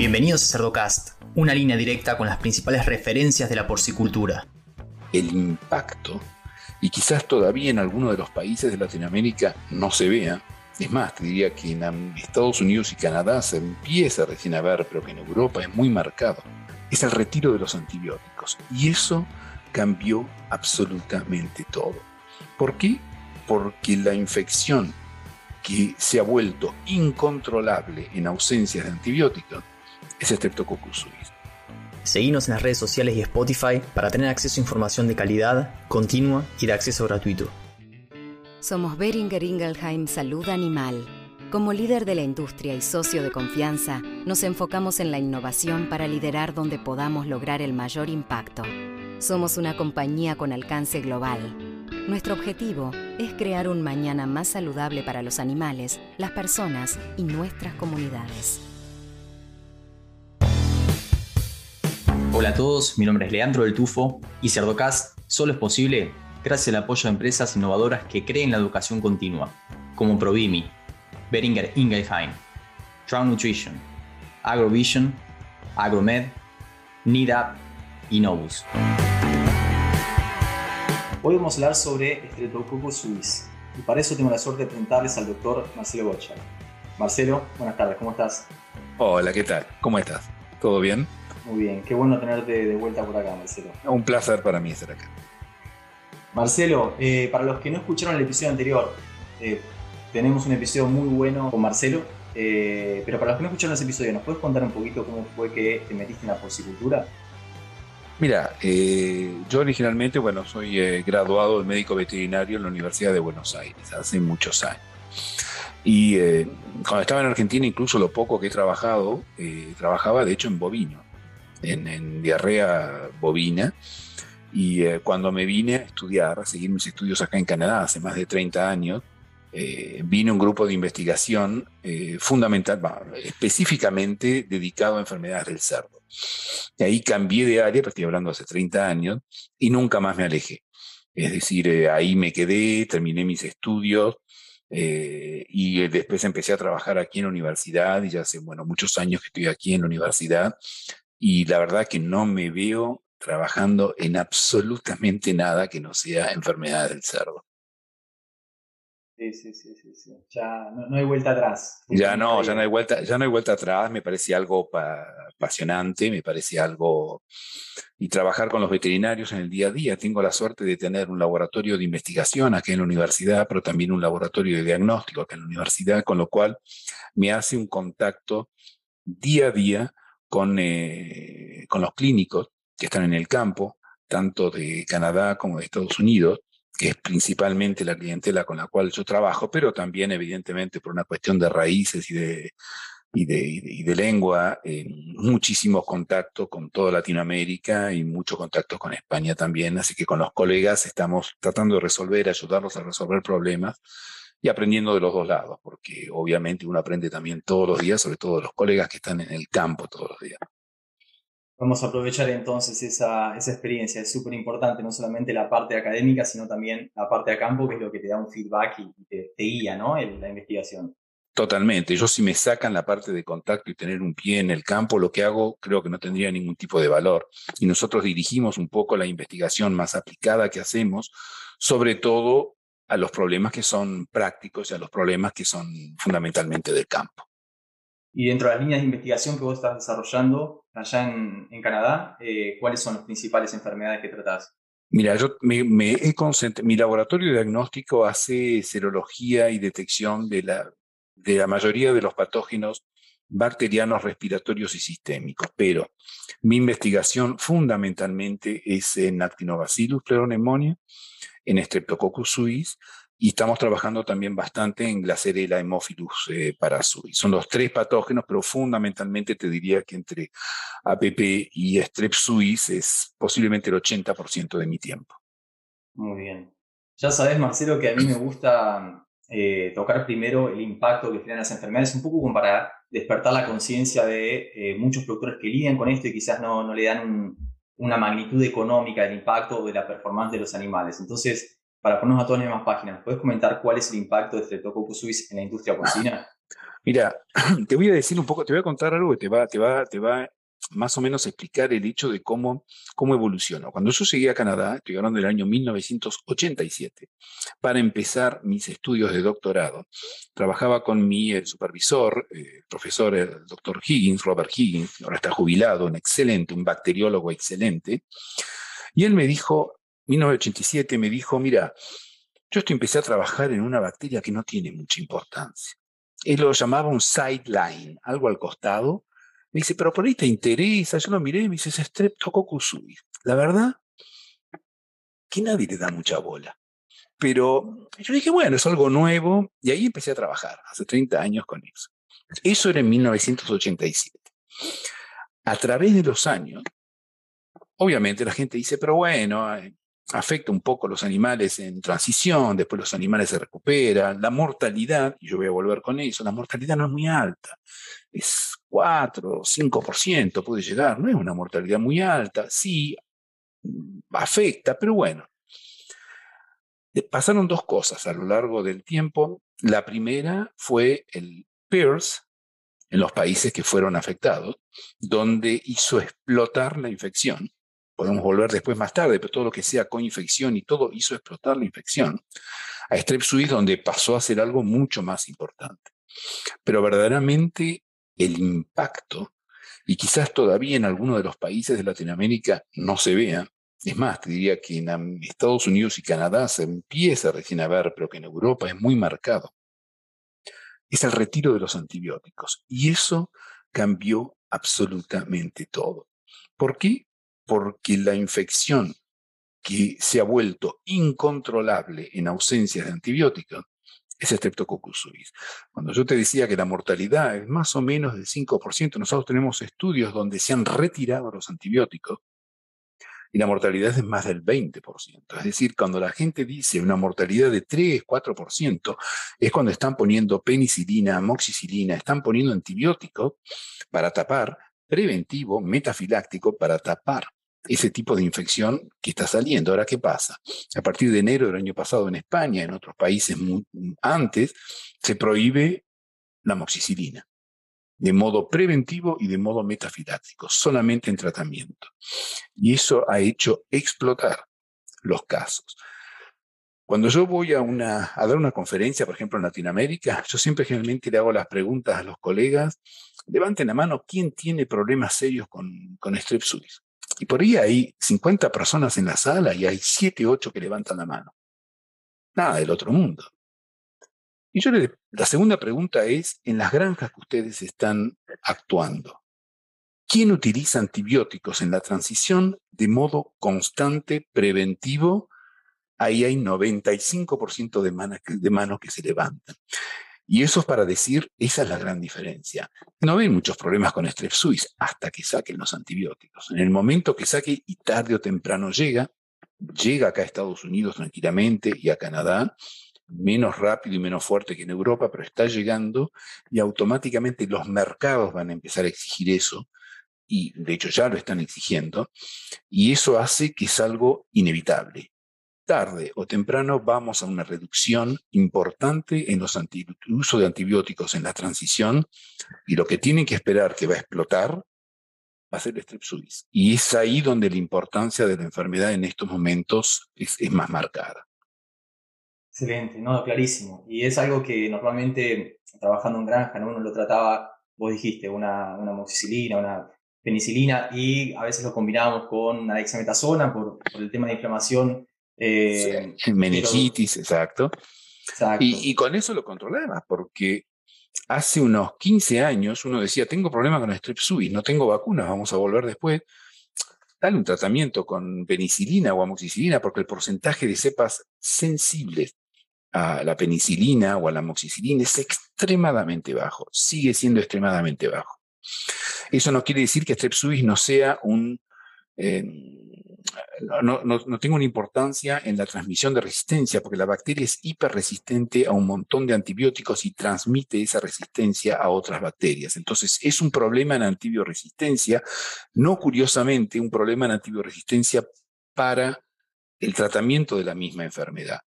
Bienvenidos a Cerdocast, una línea directa con las principales referencias de la porcicultura. El impacto, y quizás todavía en algunos de los países de Latinoamérica no se vea, es más, te diría que en Estados Unidos y Canadá se empieza recién a ver, pero que en Europa es muy marcado, es el retiro de los antibióticos. Y eso cambió absolutamente todo. ¿Por qué? Porque la infección que se ha vuelto incontrolable en ausencia de antibióticos es Streptococcus suis. Seguimos en las redes sociales y Spotify para tener acceso a información de calidad, continua y de acceso gratuito. Somos Beringer Ingelheim Salud Animal. Como líder de la industria y socio de confianza, nos enfocamos en la innovación para liderar donde podamos lograr el mayor impacto. Somos una compañía con alcance global. Nuestro objetivo es crear un mañana más saludable para los animales, las personas y nuestras comunidades. Hola a todos, mi nombre es Leandro del Tufo y Cerdocast solo es posible gracias al apoyo de empresas innovadoras que creen la educación continua, como Provimi, Beringer Ingelheim, Trout Nutrition, Agrovision, Agromed, NIDAP y Novus. Hoy vamos a hablar sobre Streptococcus suis y para eso tengo la suerte de presentarles al doctor Marcelo Bocha. Marcelo, buenas tardes, ¿cómo estás? Hola, ¿qué tal? ¿Cómo estás? ¿Todo bien? Muy bien, qué bueno tenerte de vuelta por acá, Marcelo. Un placer para mí estar acá. Marcelo, eh, para los que no escucharon el episodio anterior, eh, tenemos un episodio muy bueno con Marcelo, eh, pero para los que no escucharon ese episodio, ¿nos puedes contar un poquito cómo fue que te metiste en la porcicultura? Mira, yo originalmente, bueno, soy graduado de médico veterinario en la Universidad de Buenos Aires hace muchos años. Y cuando estaba en Argentina, incluso lo poco que he trabajado, trabajaba de hecho en bovino en, diarrea bovina. Y eh, cuando me vine a estudiar, a seguir mis estudios acá en Canadá hace más de 30 años, eh, vine un grupo de investigación eh, fundamental, específicamente dedicado a enfermedades del cerdo. Y ahí cambié de área, estoy hablando hace 30 años, y nunca más me alejé. Es decir, ahí me quedé, terminé mis estudios, y después empecé a trabajar aquí en la universidad y ya hace bueno muchos años que estoy aquí en la universidad y la verdad que no me veo trabajando en absolutamente nada que no sea enfermedad del cerdo. Sí, sí, sí, sí, Ya no, hay vuelta atrás. Ya no, ya no hay vuelta, ya no hay vuelta atrás. Me parece algo apasionante, me parece algo y trabajar con los veterinarios en el día a día. Tengo la suerte de tener un laboratorio de investigación aquí en la universidad, pero también un laboratorio de diagnóstico aquí en la universidad, con lo cual me hace un contacto día a día con, eh, con los clínicos que están en el campo, tanto de Canadá como de Estados Unidos, que es principalmente la clientela con la cual yo trabajo, pero también evidentemente por una cuestión de raíces y de, y de, y de, lengua, eh, muchísimos contactos con toda Latinoamérica y mucho contacto con España también, así que con los colegas estamos tratando de resolver, ayudarlos a resolver problemas y aprendiendo de los dos lados, porque obviamente uno aprende también todos los días, sobre todo de los colegas que están en el campo todos los días. Vamos a aprovechar entonces esa, esa experiencia, es súper importante, no solamente la parte académica, sino también la parte de campo, que es lo que te da un feedback y te, guía ¿no? en la investigación. Totalmente. Yo si me sacan la parte de contacto y tener un pie en el campo, lo que hago creo que no tendría ningún tipo de valor. Y nosotros dirigimos un poco la investigación más aplicada que hacemos, sobre todo a los problemas que son prácticos y a los problemas que son fundamentalmente del campo. Y dentro de las líneas de investigación que vos estás desarrollando allá en, Canadá, eh, ¿cuáles son las principales enfermedades que tratás? Mira, yo me, he concentrado, mi laboratorio de diagnóstico hace serología y detección de la, de la mayoría de los patógenos bacterianos, respiratorios y sistémicos, pero mi investigación fundamentalmente es en Actinobacillus pleuromoniae en Streptococcus suis y estamos trabajando también bastante en Glacerella hemophilus eh, parasui. Son los tres patógenos, pero fundamentalmente te diría que entre APP y Strep suis es posiblemente el 80% de mi tiempo. Muy bien. Ya sabes, Marcelo, que a mí me gusta eh, tocar primero el impacto que tienen las enfermedades, un poco como para despertar la conciencia de eh, muchos productores que lidian con esto y quizás no, no le dan un, una magnitud económica del impacto de la performance de los animales. Entonces, para ponernos a todas las mismas páginas, ¿puedes comentar cuál es el impacto de Streptococcus suis en la industria porcina? Mira, te voy a decir un poco, te voy a contar algo que te va, te va, te va más o menos explicar el hecho de cómo, cómo evolucionó. Cuando yo llegué a Canadá, estoy hablando del año 1987, para empezar mis estudios de doctorado, trabajaba con mi eh, supervisor, eh, profesor, el doctor Higgins, Robert Higgins, ahora está jubilado, un excelente, un bacteriólogo excelente, y él me dijo, 1987, me dijo, mira, yo estoy empecé a trabajar en una bacteria que no tiene mucha importancia. Él lo llamaba un sideline, algo al costado, me dice, pero por ahí te interesa. Yo lo miré y me dice, es Streptococcus suis. La verdad, que nadie le da mucha bola. Pero yo dije, bueno, es algo nuevo. Y ahí empecé a trabajar, hace 30 años con eso. Eso era en 1987. A través de los años, obviamente la gente dice, pero bueno, eh, afecta un poco a los animales en transición, después los animales se recuperan, la mortalidad, y yo voy a volver con eso, la mortalidad no es muy alta, es 4 o 5% puede llegar, no es una mortalidad muy alta, sí afecta, pero bueno. Pasaron dos cosas a lo largo del tiempo. La primera fue el PIRS en los países que fueron afectados, donde hizo explotar la infección podemos volver después más tarde, pero todo lo que sea coinfección y todo hizo explotar la infección, a Strep suis donde pasó a ser algo mucho más importante. Pero verdaderamente el impacto, y quizás todavía en algunos de los países de Latinoamérica no se vea, es más, te diría que en Estados Unidos y Canadá se empieza recién a ver, pero que en Europa es muy marcado, es el retiro de los antibióticos. Y eso cambió absolutamente todo. ¿Por qué? Porque la infección que se ha vuelto incontrolable en ausencia de antibióticos es Streptococcus suis. Cuando yo te decía que la mortalidad es más o menos del 5%, nosotros tenemos estudios donde se han retirado los antibióticos y la mortalidad es más del 20%. Es decir, cuando la gente dice una mortalidad de 3, 4%, es cuando están poniendo penicilina, amoxicilina, están poniendo antibióticos para tapar, preventivo, metafiláctico, para tapar ese tipo de infección que está saliendo. Ahora, ¿qué pasa? A partir de enero del año pasado en España, en otros países antes, se prohíbe la moxicilina de modo preventivo y de modo metafiláctico, solamente en tratamiento. Y eso ha hecho explotar los casos. Cuando yo voy a, una, a dar una conferencia, por ejemplo, en Latinoamérica, yo siempre generalmente le hago las preguntas a los colegas, levanten la mano, ¿quién tiene problemas serios con, con y por ahí hay 50 personas en la sala y hay 7, 8 que levantan la mano. Nada del otro mundo. Y yo le, la segunda pregunta es, en las granjas que ustedes están actuando, ¿quién utiliza antibióticos en la transición de modo constante, preventivo? Ahí hay 95% de, de manos que se levantan. Y eso es para decir, esa es la gran diferencia. No ven muchos problemas con Strep suis hasta que saquen los antibióticos. En el momento que saque, y tarde o temprano llega, llega acá a Estados Unidos tranquilamente y a Canadá, menos rápido y menos fuerte que en Europa, pero está llegando y automáticamente los mercados van a empezar a exigir eso y de hecho ya lo están exigiendo y eso hace que es algo inevitable tarde o temprano vamos a una reducción importante en los uso de antibióticos en la transición y lo que tienen que esperar que va a explotar va a ser el strep suis. Y es ahí donde la importancia de la enfermedad en estos momentos es, más marcada. Excelente, no, clarísimo. Y es algo que normalmente trabajando en granja, ¿no? uno lo trataba, vos dijiste, una, una moxicilina, una penicilina, y a veces lo combinábamos con una dexametasona por, por el tema de inflamación eh, meningitis, exacto. Y, con eso lo controlaba, porque hace unos 15 años uno decía, tengo problemas con strep suis, no tengo vacunas, vamos a volver después. Dale un tratamiento con penicilina o amoxicilina, porque el porcentaje de cepas sensibles a la penicilina o a la amoxicilina es extremadamente bajo, sigue siendo extremadamente bajo. Eso no quiere decir que strep suis no sea un... Eh, no, no, tengo una importancia en la transmisión de resistencia, porque la bacteria es hiperresistente a un montón de antibióticos y transmite esa resistencia a otras bacterias. Entonces, es un problema en antibioresistencia, no curiosamente un problema en antibioresistencia para el tratamiento de la misma enfermedad.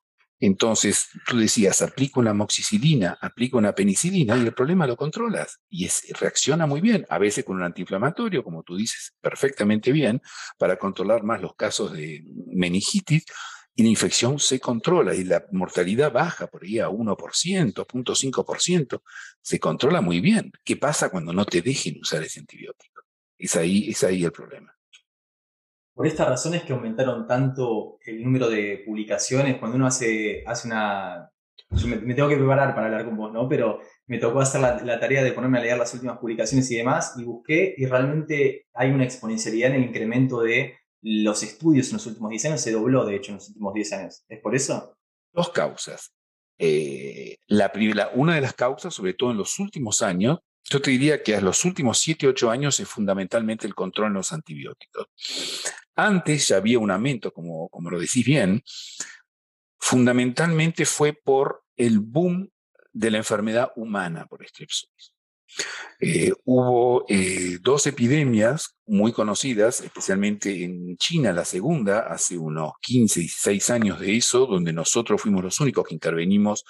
Entonces, tú decías, aplico una moxicilina, aplico una penicilina y el problema lo controlas y reacciona muy bien, a veces con un antiinflamatorio, como tú dices, perfectamente bien, para controlar más los casos de meningitis y la infección se controla y la mortalidad baja por ahí a 1%, 0.5%, se controla muy bien. ¿Qué pasa cuando no te dejen usar ese antibiótico? Es ahí, es ahí el problema. Por esta razón es que aumentaron tanto el número de publicaciones. Cuando uno hace, hace una... Me, tengo que preparar para hablar con vos, ¿no? Pero me tocó hacer la, tarea de ponerme a leer las últimas publicaciones y demás, y busqué, y realmente hay una exponencialidad en el incremento de los estudios en los últimos 10 años. Se dobló, de hecho, en los últimos 10 años. ¿Es por eso? Dos causas. Eh, la, una de las causas, sobre todo en los últimos años, yo te diría que a los últimos 7, 8 años es fundamentalmente el control en los antibióticos. Antes había un aumento, como, como lo decís bien, fundamentalmente fue por el boom de la enfermedad humana por Streptococcus. Eh, hubo eh, dos epidemias muy conocidas, especialmente en China, la segunda, hace unos 15, 16 años de eso, donde nosotros fuimos los únicos que intervenimos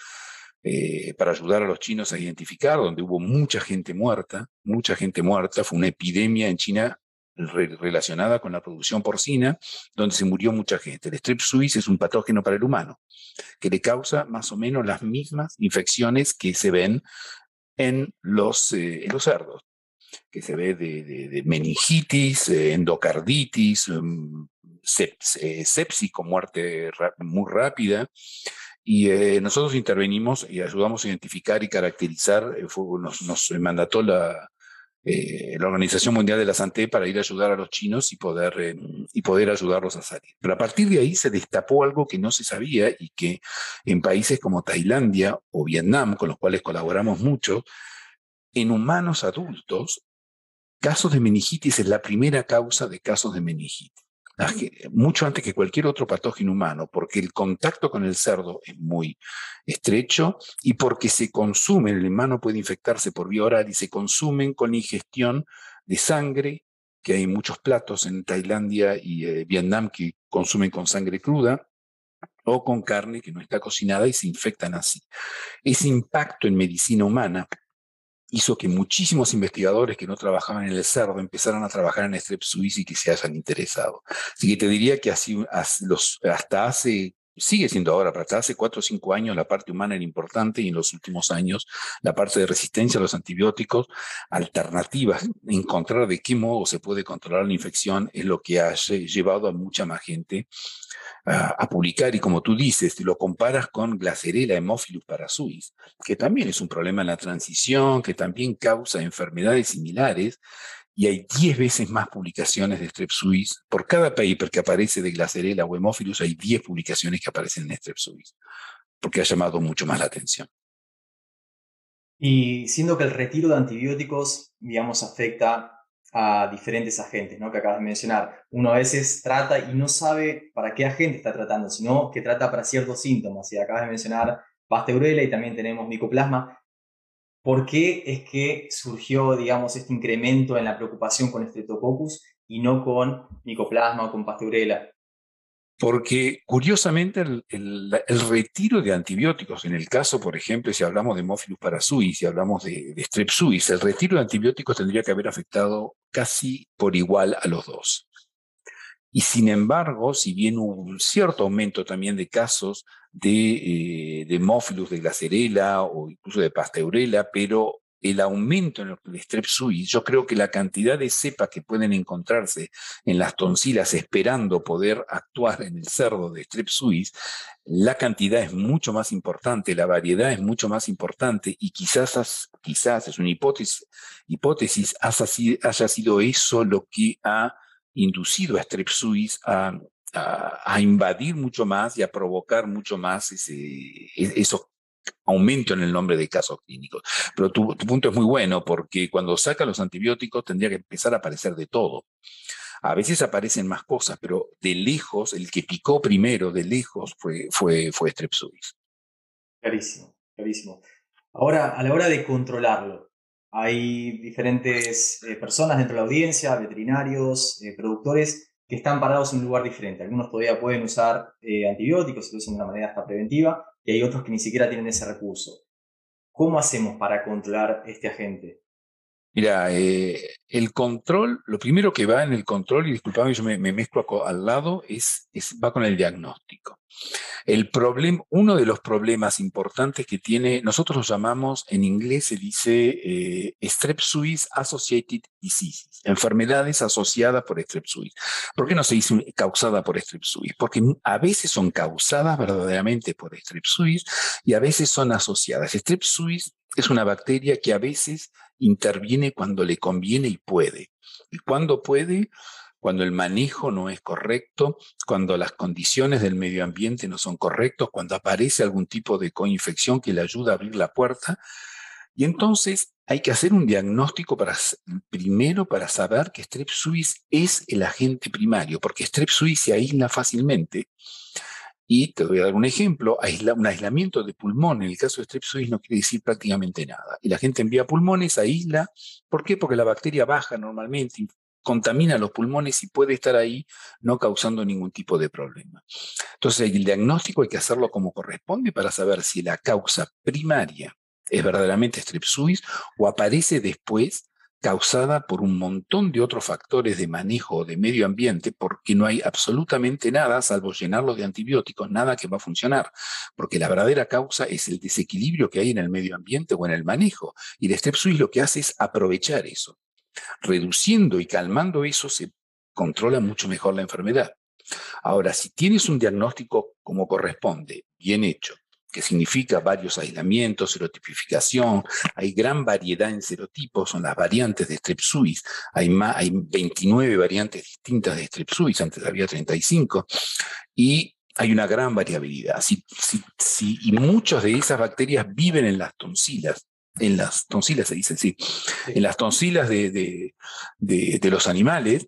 eh, para ayudar a los chinos a identificar, donde hubo mucha gente muerta, mucha gente muerta, fue una epidemia en China relacionada con la producción porcina, donde se murió mucha gente. El strep suis es un patógeno para el humano, que le causa más o menos las mismas infecciones que se ven en los, eh, cerdos, que se ve de, meningitis, eh, endocarditis, mm, eh, sepsis con muerte muy rápida. Y nosotros intervenimos y ayudamos a identificar y caracterizar, nos, nos mandató la, eh, la Organización Mundial de la Santé para ir a ayudar a los chinos y poder, eh, y poder ayudarlos a salir. Pero a partir de ahí se destapó algo que no se sabía y que en países como Tailandia o Vietnam, con los cuales colaboramos mucho, en humanos adultos, casos de meningitis es la primera causa de casos de meningitis mucho antes que cualquier otro patógeno humano, porque el contacto con el cerdo es muy estrecho y porque se consumen, el humano puede infectarse por vía oral y se consumen con ingestión de sangre, que hay muchos platos en Tailandia y eh, Vietnam que consumen con sangre cruda, o con carne que no está cocinada y se infectan así. Ese impacto en medicina humana hizo que muchísimos investigadores que no trabajaban en el cerdo empezaran a trabajar en Strep suis y que se hayan interesado. Así que te diría que así, hasta hace sigue siendo ahora, pero hasta hace cuatro o cinco años la parte humana era importante y en los últimos años la parte de resistencia a los antibióticos, alternativas, encontrar de qué modo se puede controlar la infección es lo que ha llevado a mucha más gente a, publicar. Y como tú dices, lo comparas con Glacerella Hemophilus parasuis, que también es un problema en la transición, que también causa enfermedades similares, y hay 10 veces más publicaciones de Strep suis. Por cada paper que aparece de Glacerella o Hemophilus, hay 10 publicaciones que aparecen en Strep suis, porque ha llamado mucho más la atención. Y siendo que el retiro de antibióticos, digamos, afecta a diferentes agentes, ¿no? Que acabas de mencionar. Uno a veces trata y no sabe para qué agente está tratando, sino que trata para ciertos síntomas. Y acabas de mencionar pasteurela y también tenemos micoplasma. ¿Por qué es que surgió, digamos, este incremento en la preocupación con Streptococcus y no con micoplasma o con pasteurela? Porque curiosamente el, retiro de antibióticos, en el caso, por ejemplo, si hablamos de Mophilus parasuis, si hablamos de, de el retiro de antibióticos tendría que haber afectado casi por igual a los dos. Y sin embargo, si bien hubo un cierto aumento también de casos de, eh, de de Glacerella o incluso de Pasteurella, pero el aumento en el strep suis, yo creo que la cantidad de cepas que pueden encontrarse en las tonsilas esperando poder actuar en el cerdo de strep suis, la cantidad es mucho más importante, la variedad es mucho más importante y quizás, quizás es una hipótesis, hipótesis haya sido eso lo que ha inducido a strep suis a, invadir mucho más y a provocar mucho más ese, e, esos aumento en el nombre de casos clínicos. Pero tu, punto es muy bueno porque cuando saca los antibióticos tendría que empezar a aparecer de todo. A veces aparecen más cosas, pero de lejos, el que picó primero, de lejos, fue, fue, fue Strep suis. Clarísimo, clarísimo. Ahora, a la hora de controlarlo, hay diferentes eh, personas dentro de la audiencia, veterinarios, eh, productores, que están parados en un lugar diferente. Algunos todavía pueden usar eh, antibióticos, se usan de una manera hasta preventiva, y hay otros que ni siquiera tienen ese recurso. ¿Cómo hacemos para controlar este agente? Mira, eh, el control, lo primero que va en el control, y disculpame, yo me, mezclo al lado, es, va con el diagnóstico. El problema, uno de los problemas importantes que tiene, nosotros lo llamamos, en inglés se dice eh, Strep suis associated diseases, enfermedades asociadas por Strep suis. ¿Por qué no se dice causada por Strep suis? Porque a veces son causadas verdaderamente por Strep suis y a veces son asociadas. Strep suis es una bacteria que a veces interviene cuando le conviene y puede. ¿Y cuando puede? Cuando el manejo no es correcto, cuando las condiciones del medio ambiente no son correctas, cuando aparece algún tipo de coinfección que le ayuda a abrir la puerta. Y entonces hay que hacer un diagnóstico para, primero para saber que Strep suis es el agente primario, porque Strep suis se aísla fácilmente y te voy a dar un ejemplo, un aislamiento de pulmón en el caso de strep suis no quiere decir prácticamente nada. Y la gente envía pulmones, aísla. ¿Por qué? Porque la bacteria baja normalmente, contamina los pulmones y puede estar ahí no causando ningún tipo de problema. Entonces el diagnóstico hay que hacerlo como corresponde para saber si la causa primaria es verdaderamente strep suis o aparece después causada por un montón de otros factores de manejo de medio ambiente, porque no hay absolutamente nada, salvo llenarlo de antibióticos, nada que va a funcionar, porque la verdadera causa es el desequilibrio que hay en el medio ambiente o en el manejo, y el Step Suisse lo que hace es aprovechar eso. Reduciendo y calmando eso se controla mucho mejor la enfermedad. Ahora, si tienes un diagnóstico como corresponde, bien hecho, que significa varios aislamientos, serotipificación, hay gran variedad en serotipos, son las variantes de Strep suis, hay, más, hay 29 variantes distintas de Strep suis, antes había 35, y hay una gran variabilidad. Si, y muchas de esas bacterias viven en las tonsilas, en las tonsilas se dice, sí, en las tonsilas de, de los animales,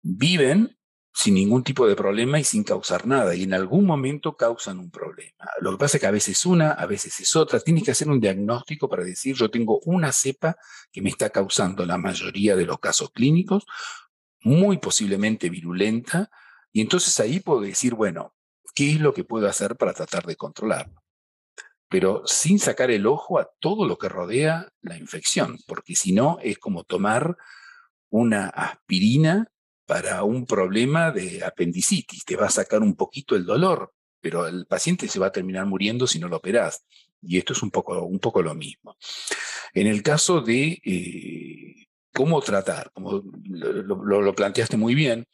viven sin ningún tipo de problema y sin causar nada, y en algún momento causan un problema. Lo que pasa es que a veces una, a veces es otra. Tienes que hacer un diagnóstico para decir, yo tengo una cepa que me está causando la mayoría de los casos clínicos, muy posiblemente virulenta, y entonces ahí puedo decir, bueno, ¿qué es lo que puedo hacer para tratar de controlarlo? Pero sin sacar el ojo a todo lo que rodea la infección, porque si no es como tomar una aspirina para un problema de apendicitis. Te va a sacar un poquito el dolor, pero el paciente se va a terminar muriendo si no lo operas. Y esto es un poco, un poco lo mismo. En el caso de eh, cómo tratar, como lo, planteaste muy bien,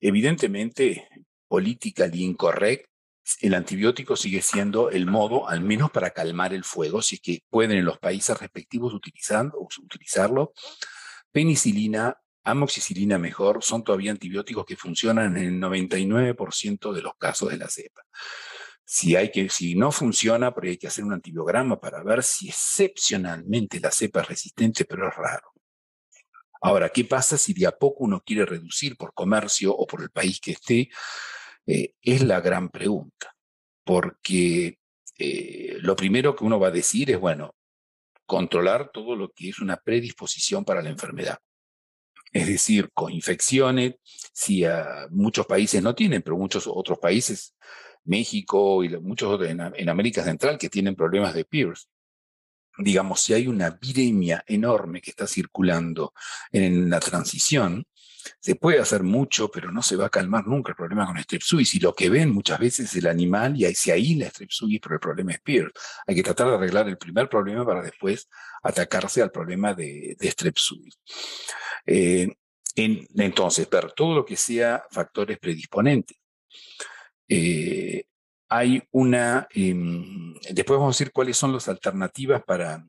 evidentemente, política incorrecto, el antibiótico sigue siendo el modo, al menos para calmar el fuego, si es que pueden en los países respectivos utilizando, utilizarlo. Penicilina amoxicilina mejor, son todavía antibióticos que funcionan en el 99% de los casos de la cepa. Si, hay que, si no funciona, pero hay que hacer un antibiograma para ver si excepcionalmente la cepa es resistente, pero es raro. Ahora, ¿qué pasa si de a poco uno quiere reducir por comercio o por el país que esté? Eh, es la gran pregunta, porque eh, lo primero que uno va a decir es, bueno, controlar todo lo que es una predisposición para la enfermedad es decir, con infecciones, si muchos países no tienen, pero muchos otros países, México y muchos en, en América Central, que tienen problemas de PIRS. Digamos, si hay una viremia enorme que está circulando en la transición, se puede hacer mucho, pero no se va a calmar nunca el problema con Strep suis. Y lo que ven muchas veces es el animal y ahí se aísla Strep suis, pero el problema es PIRS. Hay que tratar de arreglar el primer problema para después atacarse al problema de, de Strep suis. Eh, entonces, ver todo lo que sea factores predisponentes. Eh, hay una, em, después vamos a decir cuáles son las alternativas para,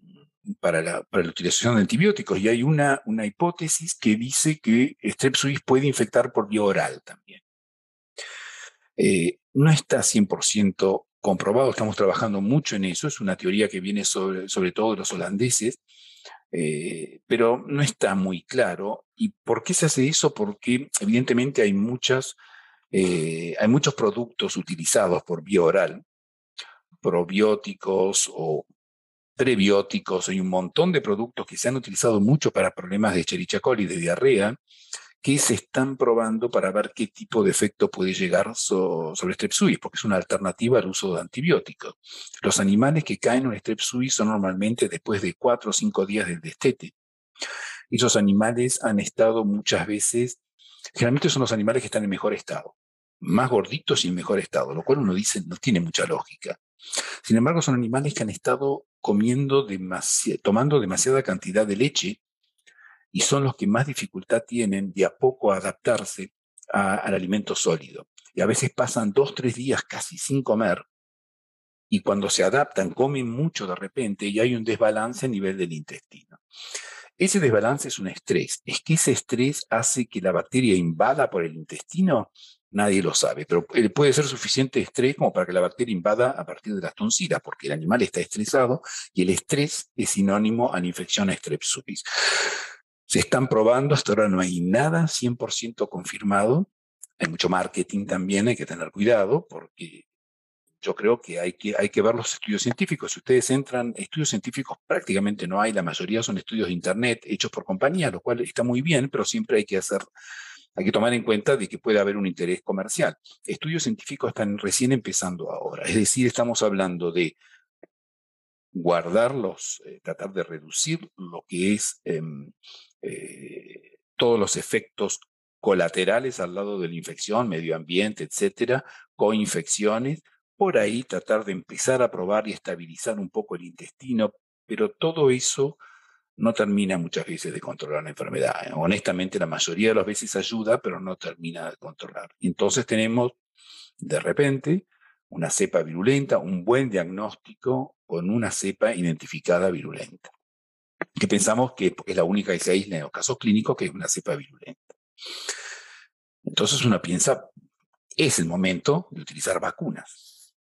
para, la, utilización de antibióticos, y hay una, una hipótesis que dice que Strep suis puede infectar por vía oral también. Eh, no está 100% comprobado, estamos trabajando mucho en eso, es una teoría que viene sobre, sobre todo de los holandeses, eh, pero no está muy claro. ¿Y por qué se hace eso? Porque evidentemente hay, muchas, eh, hay muchos productos utilizados por vía oral, probióticos o prebióticos, hay un montón de productos que se han utilizado mucho para problemas de Escherichia coli, de diarrea, que se están probando para ver qué tipo de efecto puede llegar sobre strep suis, porque es una alternativa al uso de antibióticos. Los animales que caen en strep suis son normalmente después de cuatro o cinco días del destete. Esos animales han estado muchas veces, generalmente son los animales que están en mejor estado, más gorditos y en mejor estado, lo cual uno dice no tiene mucha lógica. Sin embargo, son animales que han estado comiendo tomando demasiada cantidad de leche y son los que más dificultad tienen de a poco adaptarse al alimento sólido. Y a veces pasan dos, tres días casi sin comer y cuando se adaptan comen mucho de repente y hay un desbalance a nivel del intestino. Ese desbalance es un estrés. Es que ese estrés hace que la bacteria invada por el intestino. Nadie lo sabe, pero eh, puede ser suficiente estrés como para que la bacteria invada a partir de las tonsilas, porque el animal está estresado y el estrés es sinónimo a la infección a Streptococcus se están probando, hasta ahora no hay nada 100% confirmado. Hay mucho marketing también, hay que tener cuidado porque yo creo que hay, que hay que ver los estudios científicos. Si ustedes entran, estudios científicos prácticamente no hay, la mayoría son estudios de Internet hechos por compañías, lo cual está muy bien, pero siempre hay que hacer, hay que tomar en cuenta de que puede haber un interés comercial. Estudios científicos están recién empezando ahora, es decir, estamos hablando de guardarlos, eh, tratar de reducir lo que es em, eh, todos los efectos colaterales al lado de la infección, medio ambiente, etcétera, coinfecciones, por ahí tratar de empezar a probar y estabilizar un poco el intestino, pero todo eso no termina muchas veces de controlar la enfermedad. Honestamente, la mayoría de las veces ayuda, pero no termina de controlar. Entonces tenemos, de repente, una cepa virulenta, un buen diagnóstico con una cepa identificada virulenta que pensamos que es la única que se en los casos clínicos, que es una cepa virulenta. Entonces uno piensa, es el momento de utilizar vacunas.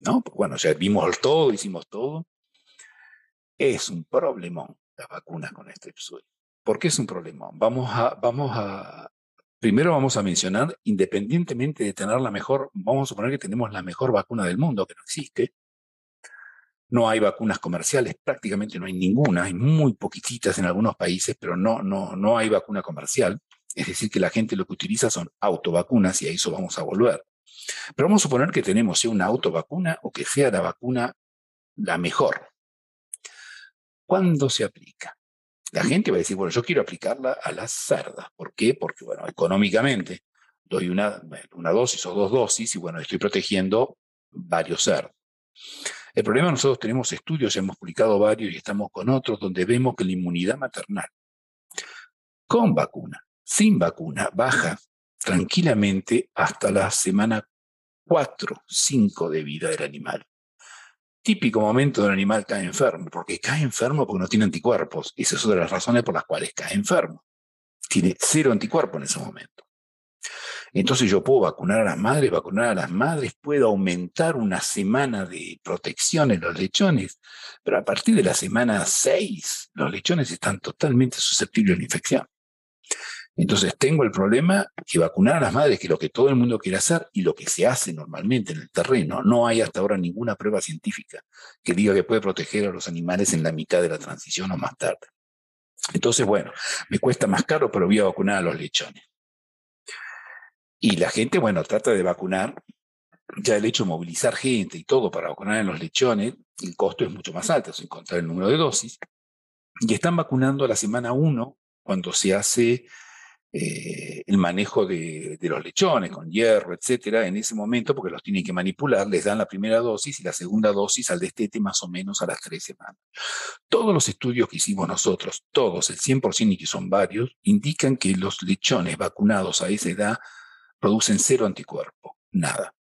¿No? Bueno, ya vimos todo, hicimos todo. Es un problemón las vacunas con este episodio. ¿Por qué es un problemón? Vamos a, vamos a, primero vamos a mencionar, independientemente de tener la mejor, vamos a suponer que tenemos la mejor vacuna del mundo, que no existe, no hay vacunas comerciales, prácticamente no hay ninguna, hay muy poquititas en algunos países, pero no, no, no hay vacuna comercial. Es decir, que la gente lo que utiliza son autovacunas y a eso vamos a volver. Pero vamos a suponer que tenemos sea una autovacuna o que sea la vacuna la mejor. ¿Cuándo se aplica? La gente va a decir, bueno, yo quiero aplicarla a las cerdas. ¿Por qué? Porque, bueno, económicamente doy una, una dosis o dos dosis y, bueno, estoy protegiendo varios cerdos. El problema nosotros tenemos estudios, hemos publicado varios y estamos con otros donde vemos que la inmunidad maternal con vacuna, sin vacuna, baja tranquilamente hasta la semana 4, 5 de vida del animal. Típico momento del animal cae enfermo, porque cae enfermo porque no tiene anticuerpos. Esa es otra de las razones por las cuales cae enfermo. Tiene cero anticuerpo en ese momento. Entonces yo puedo vacunar a las madres, vacunar a las madres, puedo aumentar una semana de protección en los lechones, pero a partir de la semana 6 los lechones están totalmente susceptibles a la infección. Entonces tengo el problema que vacunar a las madres, que es lo que todo el mundo quiere hacer y lo que se hace normalmente en el terreno. No hay hasta ahora ninguna prueba científica que diga que puede proteger a los animales en la mitad de la transición o más tarde. Entonces, bueno, me cuesta más caro, pero voy a vacunar a los lechones. Y la gente, bueno, trata de vacunar. Ya el hecho de movilizar gente y todo para vacunar en los lechones, el costo es mucho más alto, sin contar el número de dosis. Y están vacunando a la semana 1 cuando se hace eh, el manejo de, de, los lechones con hierro, etcétera, en ese momento, porque los tienen que manipular, les dan la primera dosis y la segunda dosis al destete más o menos a las tres semanas. Todos los estudios que hicimos nosotros, todos, el 100% y que son varios, indican que los lechones vacunados a esa edad producen cero anticuerpo, nada.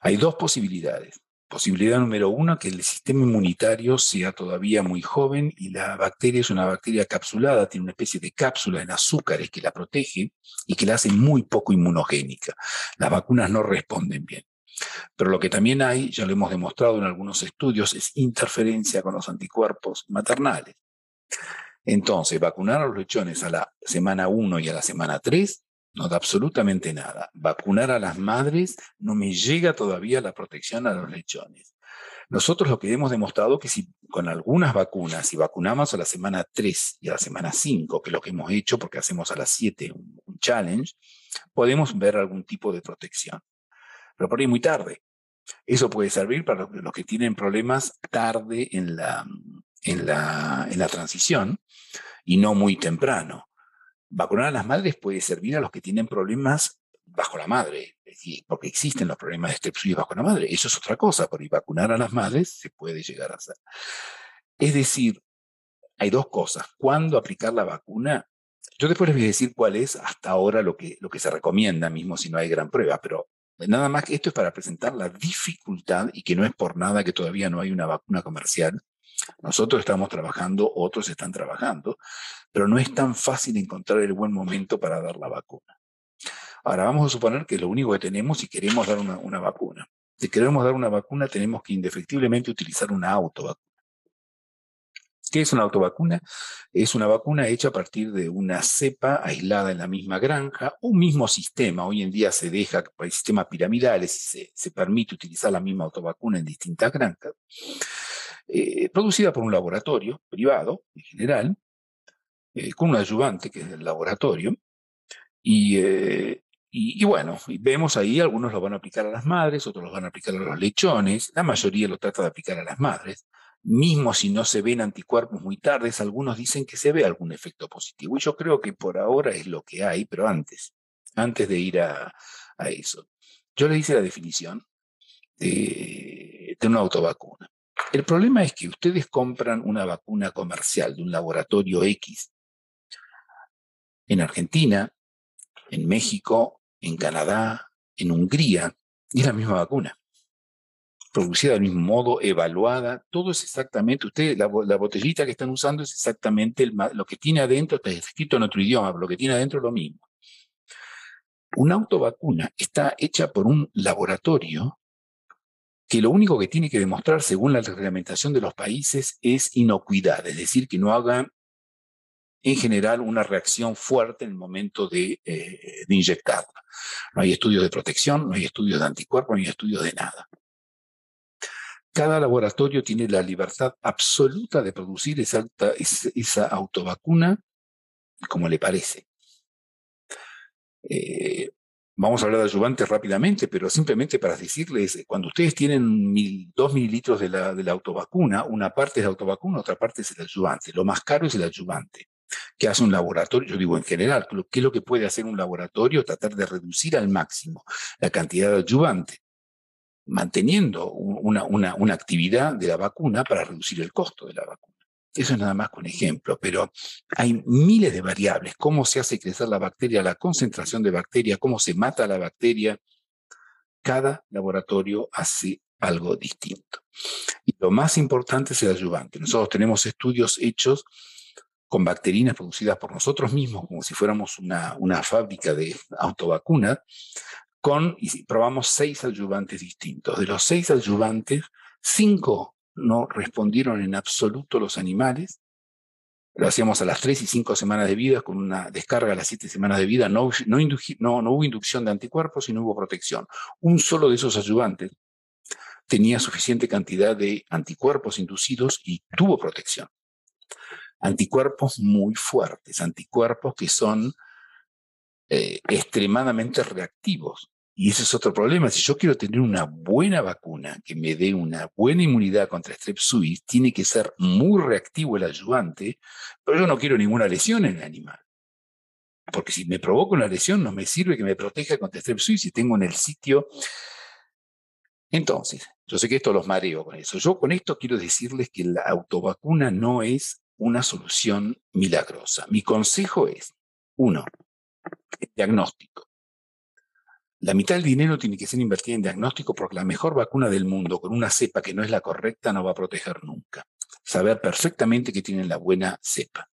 Hay dos posibilidades. Posibilidad número uno, que el sistema inmunitario sea todavía muy joven y la bacteria es una bacteria capsulada, tiene una especie de cápsula en azúcares que la protege y que la hace muy poco inmunogénica. Las vacunas no responden bien. Pero lo que también hay, ya lo hemos demostrado en algunos estudios, es interferencia con los anticuerpos maternales. Entonces, vacunar a los lechones a la semana 1 y a la semana 3 no da absolutamente nada. Vacunar a las madres no me llega todavía la protección a los lechones. Nosotros lo que hemos demostrado que si con algunas vacunas, si vacunamos a la semana 3 y a la semana 5, que es lo que hemos hecho porque hacemos a las 7 un, challenge, podemos ver algún tipo de protección. Pero por ahí muy tarde. Eso puede servir para los, que tienen problemas tarde en la, en, la, en la transición y no muy temprano. Vacunar a las madres puede servir a los que tienen problemas bajo la madre, porque existen los problemas de strep bajo la madre. Eso es otra cosa, por vacunar a las madres se puede llegar a hacer. Es decir, hay dos cosas. ¿Cuándo aplicar la vacuna? Yo después les voy a decir cuál es hasta ahora lo que, lo que se recomienda, mismo si no hay gran prueba, pero nada más que esto es para presentar la dificultad y que no es por nada que todavía no hay una vacuna comercial. Nosotros estamos trabajando, otros están trabajando, pero no es tan fácil encontrar el buen momento para dar la vacuna. Ahora vamos a suponer que lo único que tenemos si queremos dar una, vacuna. Si queremos dar una vacuna, tenemos que indefectiblemente utilizar una autovacuna. ¿Qué es una autovacuna? Es una vacuna hecha a partir de una cepa aislada en la misma granja, un mismo sistema. Hoy en día se deja sistemas piramidales se, se permite utilizar la misma autovacuna en distintas granjas, eh, producida por un laboratorio privado en general, eh, con un ayudante que es del laboratorio, y, eh, y, bueno, vemos ahí, algunos lo van a aplicar a las madres, otros lo van a aplicar a los lechones, la mayoría lo trata de aplicar a las madres. Mismo si no se ven anticuerpos muy tardes, algunos dicen que se ve algún efecto positivo. Y yo creo que por ahora es lo que hay, pero antes, antes de ir a, a eso. Yo le hice la definición de, de una autovacuna. El problema es que ustedes compran una vacuna comercial de un laboratorio X en Argentina, en México, en Canadá, en Hungría, y es la misma vacuna. Producida del mismo modo, evaluada, todo es exactamente, usted, la, botellita que están usando es exactamente lo que tiene adentro, está escrito en otro idioma, lo que tiene adentro es lo mismo. Una autovacuna está hecha por un laboratorio que lo único que tiene que demostrar, según la reglamentación de los países, es inocuidad, es decir, que no haga en general una reacción fuerte en el momento de, eh, de inyectarla. No hay estudios de protección, no hay estudios de anticuerpos, no hay estudios de nada. Cada laboratorio tiene la libertad absoluta de producir esa, esa autovacuna como le parece. Eh, vamos a hablar de ayudantes rápidamente, pero simplemente para decirles, cuando ustedes tienen dos mililitros de la, de la autovacuna, una parte es la autovacuna, otra parte es el ayudante. Lo más caro es el ayudante. ¿Qué hace un laboratorio? Yo digo en general, ¿qué es lo que puede hacer un laboratorio? Tratar de reducir al máximo la cantidad de ayudante, manteniendo una, una, una actividad de la vacuna para reducir el costo de la vacuna. Eso es nada más que un ejemplo, pero hay miles de variables. Cómo se hace crecer la bacteria, la concentración de bacteria, cómo se mata la bacteria. Cada laboratorio hace algo distinto. Y lo más importante es el ayudante. Nosotros tenemos estudios hechos con bacterinas producidas por nosotros mismos, como si fuéramos una, una fábrica de autovacunas, con, y probamos seis ayudantes distintos. De los seis ayudantes, cinco no respondieron en absoluto los animales. Lo hacíamos a las tres y cinco semanas de vida, con una descarga a las siete semanas de vida. No, no, no, no hubo inducción de anticuerpos y no hubo protección. Un solo de esos ayudantes tenía suficiente cantidad de anticuerpos inducidos y tuvo protección anticuerpos muy fuertes, anticuerpos que son eh, extremadamente reactivos. Y ese es otro problema. Si yo quiero tener una buena vacuna que me dé una buena inmunidad contra strep suis, tiene que ser muy reactivo el ayudante, pero yo no quiero ninguna lesión en el animal. Porque si me provoca una lesión, no me sirve que me proteja contra strep suis si tengo en el sitio. Entonces, yo sé que esto los mareo con eso. Yo con esto quiero decirles que la autovacuna no es una solución milagrosa. Mi consejo es, uno, diagnóstico. La mitad del dinero tiene que ser invertida en diagnóstico porque la mejor vacuna del mundo con una cepa que no es la correcta no va a proteger nunca. Saber perfectamente que tienen la buena cepa.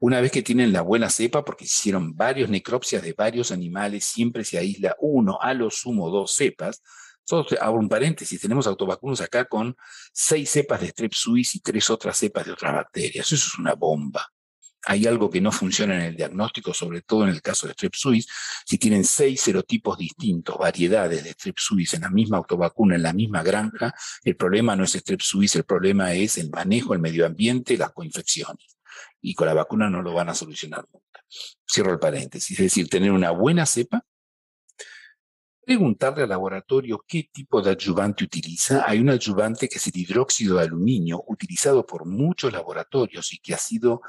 Una vez que tienen la buena cepa, porque hicieron varios necropsias de varios animales, siempre se aísla uno, a lo sumo dos cepas, Solo abro un paréntesis, tenemos autovacunos acá con seis cepas de strep suis y tres otras cepas de otras bacterias. Eso es una bomba. Hay algo que no funciona en el diagnóstico, sobre todo en el caso de strep suis. Si tienen seis serotipos distintos, variedades de strep suis en la misma autovacuna, en la misma granja, el problema no es strep suis, el problema es el manejo, el medio ambiente, las coinfecciones. Y con la vacuna no lo van a solucionar nunca. Cierro el paréntesis, es decir, tener una buena cepa, preguntarle al laboratorio qué tipo de adyuvante utiliza. Hay un adyuvante que es el hidróxido de aluminio, utilizado por muchos laboratorios y que ha sido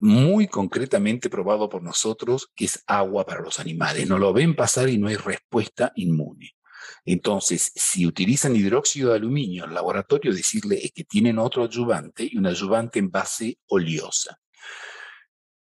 muy concretamente probado por nosotros, que es agua para los animales. No lo ven pasar y no hay respuesta inmune. Entonces, si utilizan hidróxido de aluminio en el laboratorio, decirle que tienen otro adyuvante y un adyuvante en base oleosa.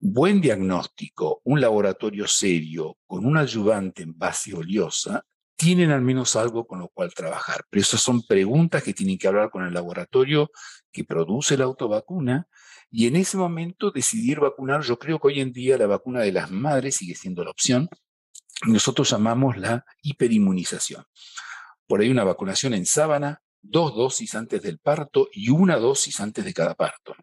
Buen diagnóstico, un laboratorio serio con un adyuvante en base oleosa, tienen al menos algo con lo cual trabajar. Pero esas son preguntas que tienen que hablar con el laboratorio que produce la autovacuna y en ese momento decidir vacunar, yo creo que hoy en día la vacuna de las madres sigue siendo la opción. Nosotros llamamos la hiperinmunización. Por ahí una vacunación en sábana, dos dosis antes del parto y una dosis antes de cada parto.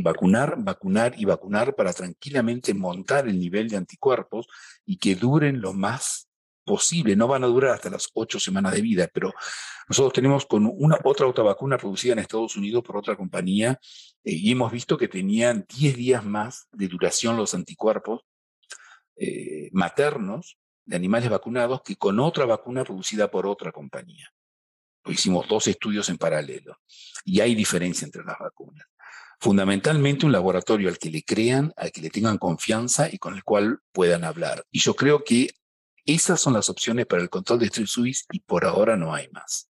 Vacunar, vacunar y vacunar para tranquilamente montar el nivel de anticuerpos y que duren lo más posible. No van a durar hasta las ocho semanas de vida, pero nosotros tenemos con una otra autovacuna producida en Estados Unidos por otra compañía eh, y hemos visto que tenían 10 días más de duración los anticuerpos eh, maternos de animales vacunados que con otra vacuna producida por otra compañía. hicimos dos estudios en paralelo y hay diferencia entre las vacunas. Fundamentalmente un laboratorio al que le crean, al que le tengan confianza y con el cual puedan hablar. Y yo creo que esas son las opciones para el control de suis y por ahora no hay más.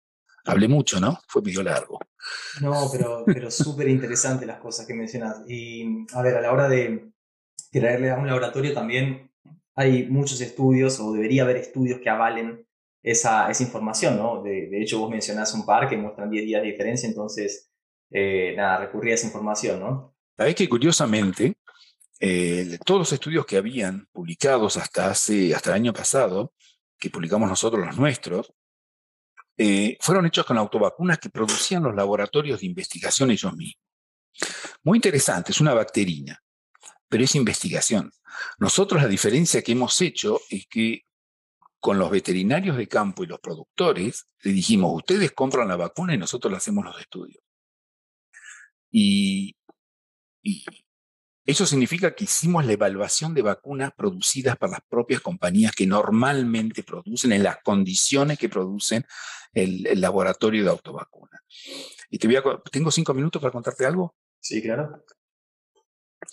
Hablé mucho, ¿no? Fue medio largo. No, pero, pero súper interesante las cosas que mencionas. Y a ver, a la hora de traerle a un laboratorio también hay muchos estudios o debería haber estudios que avalen esa, esa información, ¿no? De, de, hecho, vos mencionás un par que muestran 10 días de diferencia, entonces, eh, nada, recurría a esa información, ¿no? Sabés que curiosamente, todos los estudios que habían publicados hasta, hace, hasta el año pasado, que publicamos nosotros los nuestros, eh, fueron hechos con autovacunas que producían los laboratorios de investigación ellos mismos. Muy interesante, es una bacterina, pero es investigación. Nosotros la diferencia que hemos hecho es que con los veterinarios de campo y los productores, le dijimos, ustedes compran la vacuna y nosotros le hacemos los estudios. y, eso significa que hicimos la evaluación de vacunas producidas por las propias compañías que normalmente producen en las condiciones que producen el, laboratorio de autovacuna. Y te voy a, ¿Tengo cinco minutos para contarte algo? Sí, claro.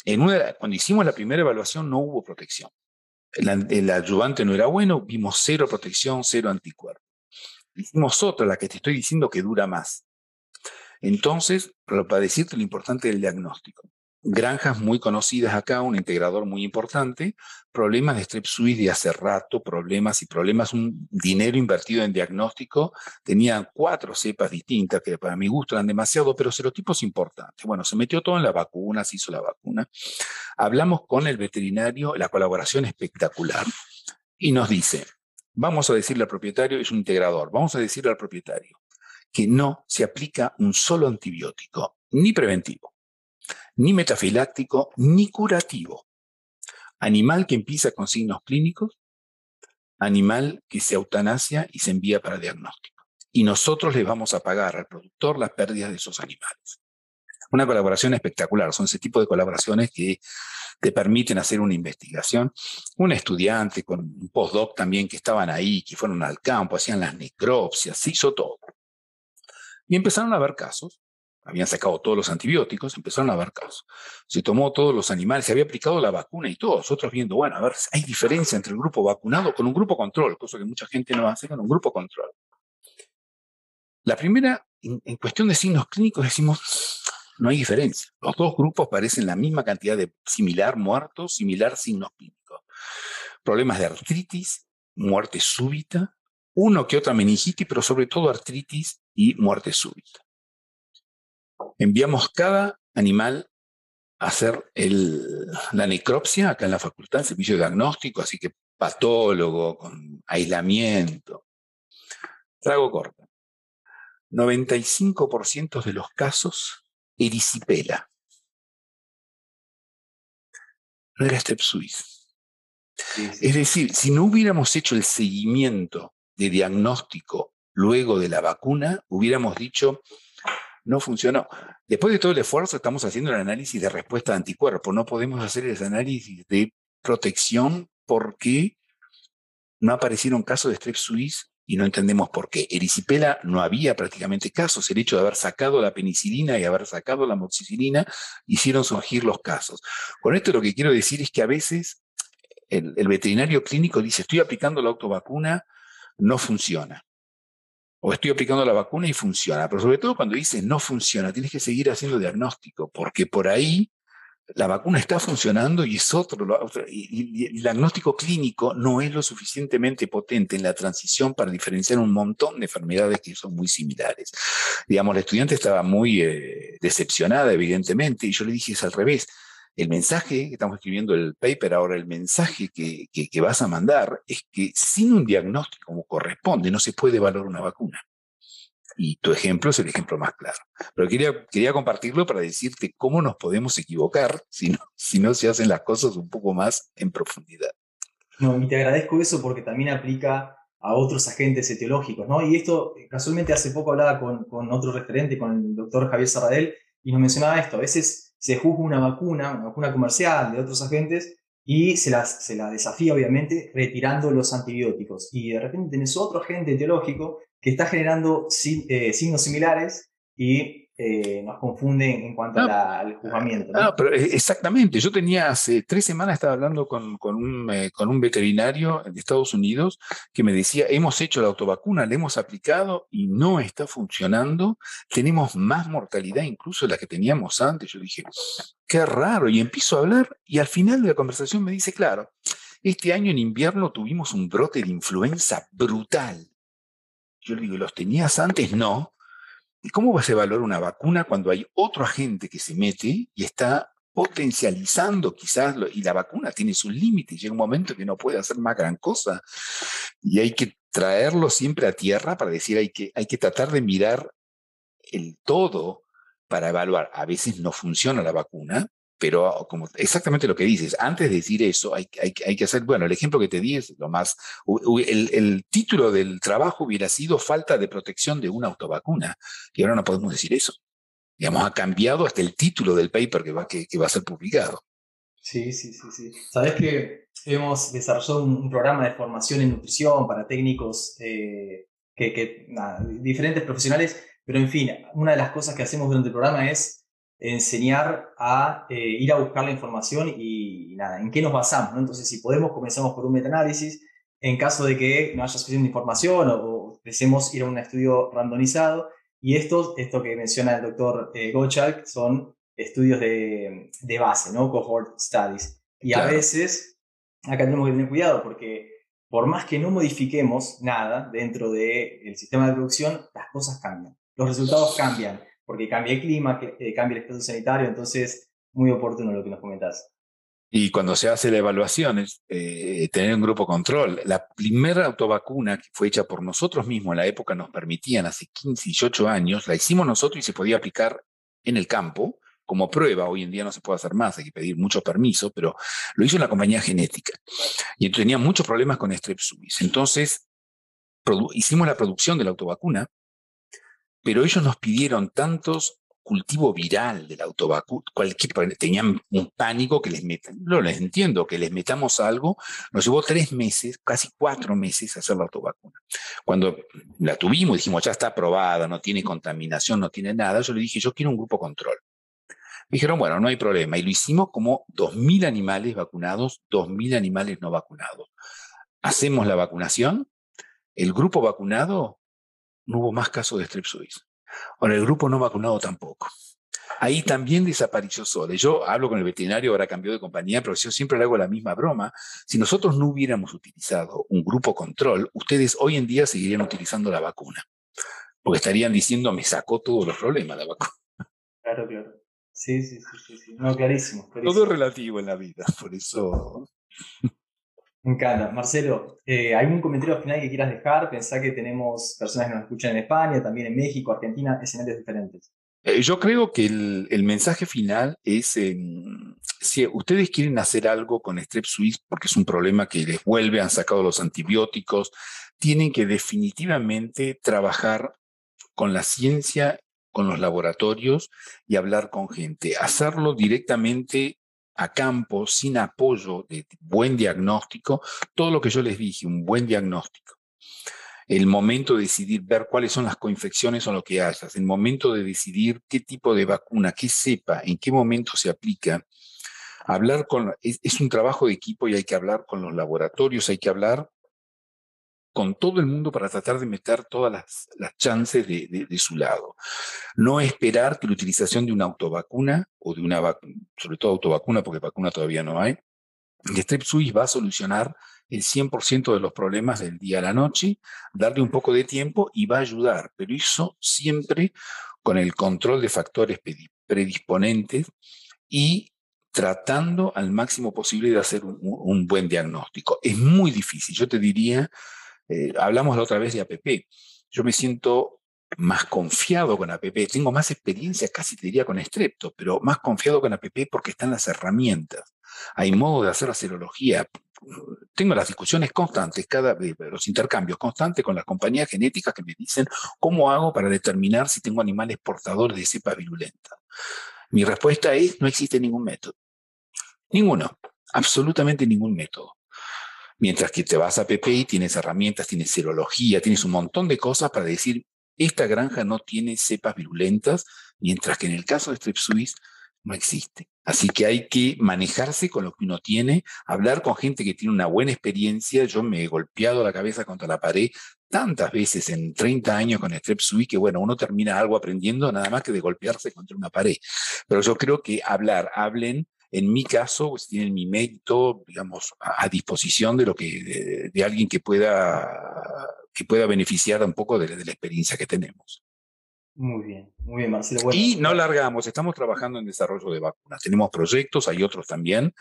En una, cuando hicimos la primera evaluación no hubo protección. El, el ayudante no era bueno, vimos cero protección, cero anticuerpos. Hicimos otra, la que te estoy diciendo que dura más. Entonces, para decirte lo importante del diagnóstico granjas muy conocidas acá, un integrador muy importante, problemas de strep suis de hace rato, problemas y problemas, un dinero invertido en diagnóstico, tenían cuatro cepas distintas que para mi gusto eran demasiado, pero serotipos importantes. Bueno, se metió todo en la vacuna, se hizo la vacuna. Hablamos con el veterinario, la colaboración espectacular, y nos dice, vamos a decirle al propietario, es un integrador, vamos a decirle al propietario que no se aplica un solo antibiótico, ni preventivo ni metafiláctico, ni curativo. Animal que empieza con signos clínicos, animal que se eutanasia y se envía para diagnóstico. Y nosotros le vamos a pagar al productor las pérdidas de esos animales. Una colaboración espectacular, son ese tipo de colaboraciones que te permiten hacer una investigación. Un estudiante con un postdoc también que estaban ahí, que fueron al campo, hacían las necropsias, se hizo todo. Y empezaron a ver casos habían sacado todos los antibióticos, empezaron a haber casos. Se tomó todos los animales, se había aplicado la vacuna y todos, nosotros viendo, bueno, a ver, hay diferencia entre el grupo vacunado con un grupo control, cosa que mucha gente no hace con un grupo control. La primera, en, cuestión de signos clínicos, decimos, no hay diferencia. Los dos grupos parecen la misma cantidad de similar muertos, similar signos clínicos. Problemas de artritis, muerte súbita, uno que otra meningitis, pero sobre todo artritis y muerte súbita enviamos cada animal a hacer la necropsia acá en la facultad, el servicio diagnóstico, así que patólogo, con aislamiento. Trago corto. 95% de los casos erisipela. no era Step Suisse. Es decir, si no hubiéramos hecho el seguimiento de diagnóstico luego de la vacuna, hubiéramos dicho, no funcionó. Después de todo el esfuerzo, estamos haciendo el análisis de respuesta de anticuerpos. No podemos hacer ese análisis de protección porque no aparecieron casos de Strep Suisse y no entendemos por qué. Erisipela no había prácticamente casos. El hecho de haber sacado la penicilina y haber sacado la moxicilina hicieron surgir los casos. Con esto lo que quiero decir es que a veces el, el veterinario clínico dice, estoy aplicando la autovacuna, no funciona. O estoy aplicando la vacuna y funciona. Pero sobre todo cuando dice no funciona, tienes que seguir haciendo diagnóstico, porque por ahí la vacuna está funcionando y es otro, el diagnóstico clínico no es lo suficientemente potente en la transición para diferenciar un montón de enfermedades que son muy similares. Digamos, la estudiante estaba muy eh, decepcionada, evidentemente, y yo le dije, es al revés. El mensaje que estamos escribiendo el paper ahora, el mensaje que, que vas a mandar es que sin un diagnóstico como corresponde no se puede valorar una vacuna. Y tu ejemplo es el ejemplo más claro. Pero quería, quería compartirlo para decirte cómo nos podemos equivocar si no, si no se hacen las cosas un poco más en profundidad. No, y te agradezco eso porque también aplica a otros agentes etiológicos, ¿no? Y esto, casualmente hace poco hablaba con, con otro referente, con el doctor Javier Sarradel, y nos mencionaba esto, a veces se juzga una vacuna, una vacuna comercial de otros agentes, y se, las, se la desafía obviamente retirando los antibióticos. Y de repente tenés otro agente etiológico que está generando eh, signos similares y eh, nos confunde en cuanto al juzgamiento. ¿no? pero eh, exactamente. Yo tenía hace tres semanas, estaba hablando con, con, un, con un veterinario de Estados Unidos que me decía, hemos hecho la autovacuna, la hemos aplicado y no está funcionando. Tenemos más mortalidad incluso de la que teníamos antes. Yo dije, qué raro. Y empiezo a hablar y al final de la conversación me dice, claro, este año en invierno tuvimos un brote de influenza brutal yo le digo, ¿los tenías antes? No. ¿Y cómo vas a evaluar una vacuna cuando hay otro agente que se mete y está potencializando quizás, y la vacuna tiene sus límites, llega un momento que no puede hacer más gran cosa y hay que traerlo siempre a tierra para decir, hay que, hay que tratar de mirar el todo para evaluar. A veces no funciona la vacuna, pero como exactamente lo que dices, antes de decir eso, hay, hay, hay que hacer, bueno, el ejemplo que te di es lo más, el, el, título del trabajo hubiera sido falta de protección de una autovacuna, y ahora no podemos decir eso. Digamos, ha cambiado hasta el título del paper que va, que, va a ser publicado. Sí, sí, sí, sí. Sabes que hemos desarrollado un, programa de formación en nutrición para técnicos, eh, que, que diferentes profesionales, pero en fin, una de las cosas que hacemos durante el programa es enseñar a eh, ir a buscar la información y, nada, en qué nos basamos. Entonces, si podemos, comenzamos por un metaanálisis. En caso de que no haya suficiente información o, deseemos ir a un estudio randomizado. Y esto, esto que menciona el doctor eh, Gottschalk son estudios de, de, base, ¿no? Cohort studies. Y a veces, acá tenemos que tener cuidado porque por más que no modifiquemos nada dentro del sistema de producción, las cosas cambian. Los resultados cambian porque cambia el clima, eh, cambia el estado sanitario, entonces muy oportuno lo que nos comentás. Y cuando se hace la evaluación, eh, tener un grupo control. La primera autovacuna que fue hecha por nosotros mismos en la época nos permitían, hace 15, 18 años, la hicimos nosotros y se podía aplicar en el campo como prueba. Hoy en día no se puede hacer más, hay que pedir mucho permiso, pero lo hizo la compañía genética. Y tenía muchos problemas con Strep Entonces, hicimos la producción de la autovacuna pero ellos nos pidieron tantos cultivo viral del autovacuna, cualquier, tenían un pánico que les metan, no les entiendo, que les metamos algo, nos llevó tres meses, casi cuatro meses hacer la autovacuna. Cuando la tuvimos, dijimos, ya está aprobada, no tiene contaminación, no tiene nada, yo le dije, yo quiero un grupo control. Me dijeron, bueno, no hay problema, y lo hicimos como 2.000 animales vacunados, 2.000 animales no vacunados. Hacemos la vacunación, el grupo vacunado no hubo más casos de strep Ahora, el grupo no vacunado tampoco. Ahí también desapareció Sole. Yo hablo con el veterinario, ahora cambió de compañía, pero yo siempre le hago la misma broma. Si nosotros no hubiéramos utilizado un grupo control, ustedes hoy en día seguirían utilizando la vacuna. Porque estarían diciendo, me sacó todos los problemas la vacuna. Claro, claro. Sí, sí, sí, sí. No, clarísimo, clarísimo. Todo es relativo en la vida, por eso. Me encanta. Marcelo, eh, ¿hay un comentario final que quieras dejar? Pensá que tenemos personas que nos escuchan en España, también en México, Argentina, escenarios diferentes. Eh, yo creo que el, mensaje final es, si ustedes quieren hacer algo con Strep Suisse, porque es un problema que les vuelve, han sacado los antibióticos, tienen que definitivamente trabajar con la ciencia, con los laboratorios y hablar con gente. Hacerlo directamente a campo, sin apoyo de buen diagnóstico, todo lo que yo les dije, un buen diagnóstico. El momento de decidir ver cuáles son las coinfecciones o lo que hayas, el momento de decidir qué tipo de vacuna, qué sepa, en qué momento se aplica. Hablar con, es, es un trabajo de equipo y hay que hablar con los laboratorios, hay que hablar con todo el mundo para tratar de meter todas las, chances de, su lado. No esperar que la utilización de una autovacuna o de una sobre todo autovacuna, porque vacuna todavía no hay, de Strep Suisse va a solucionar el 100% de los problemas del día a la noche, darle un poco de tiempo y va a ayudar, pero eso siempre con el control de factores predisponentes y tratando al máximo posible de hacer un buen diagnóstico. Es muy difícil, yo te diría eh, hablamos la otra vez de APP. Yo me siento más confiado con APP, tengo más experiencia, casi te diría con Strepto, pero más confiado con APP porque están las herramientas. Hay modo de hacer la serología. Tengo las discusiones constantes, cada, los intercambios constantes con las compañías genéticas que me dicen cómo hago para determinar si tengo animales portadores de cepa virulenta. Mi respuesta es, no existe ningún método. Ninguno, absolutamente ningún método. Mientras que te vas a PPI, tienes herramientas, tienes serología, tienes un montón de cosas para decir, esta granja no tiene cepas virulentas, mientras que en el caso de Strep Suisse no existe. Así que hay que manejarse con lo que uno tiene, hablar con gente que tiene una buena experiencia. Yo me he golpeado la cabeza contra la pared tantas veces en 30 años con Strep Suisse que, bueno, uno termina algo aprendiendo nada más que de golpearse contra una pared. Pero yo creo que hablar, hablen, en mi caso, pues, tienen mi mérito, digamos, a, disposición de lo que, de, alguien que pueda, que pueda beneficiar un poco de, la experiencia que tenemos. Muy bien, muy bien, Marcelo. y no largamos, estamos trabajando en desarrollo de vacunas. Tenemos proyectos, hay otros también.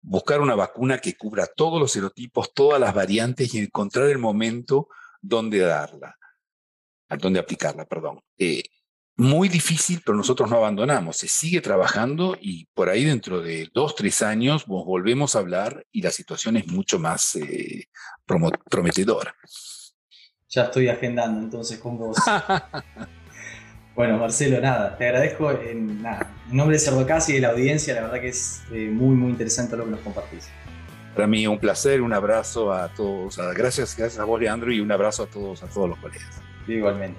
Buscar una vacuna que cubra todos los serotipos, todas las variantes y encontrar el momento donde darla, donde aplicarla, perdón. Eh, muy difícil, pero nosotros no abandonamos. Se sigue trabajando y por ahí dentro de dos, tres años nos volvemos a hablar y la situación es mucho más eh, prometedora. Ya estoy agendando entonces con vos. bueno, Marcelo, nada, te agradezco en, nombre de Cerdocasi y de la audiencia, la verdad que es eh, muy, muy interesante lo que nos compartís. Para mí un placer, un abrazo a todos. Gracias, gracias a vos, Leandro, y un abrazo a todos, a todos los colegas. Igualmente.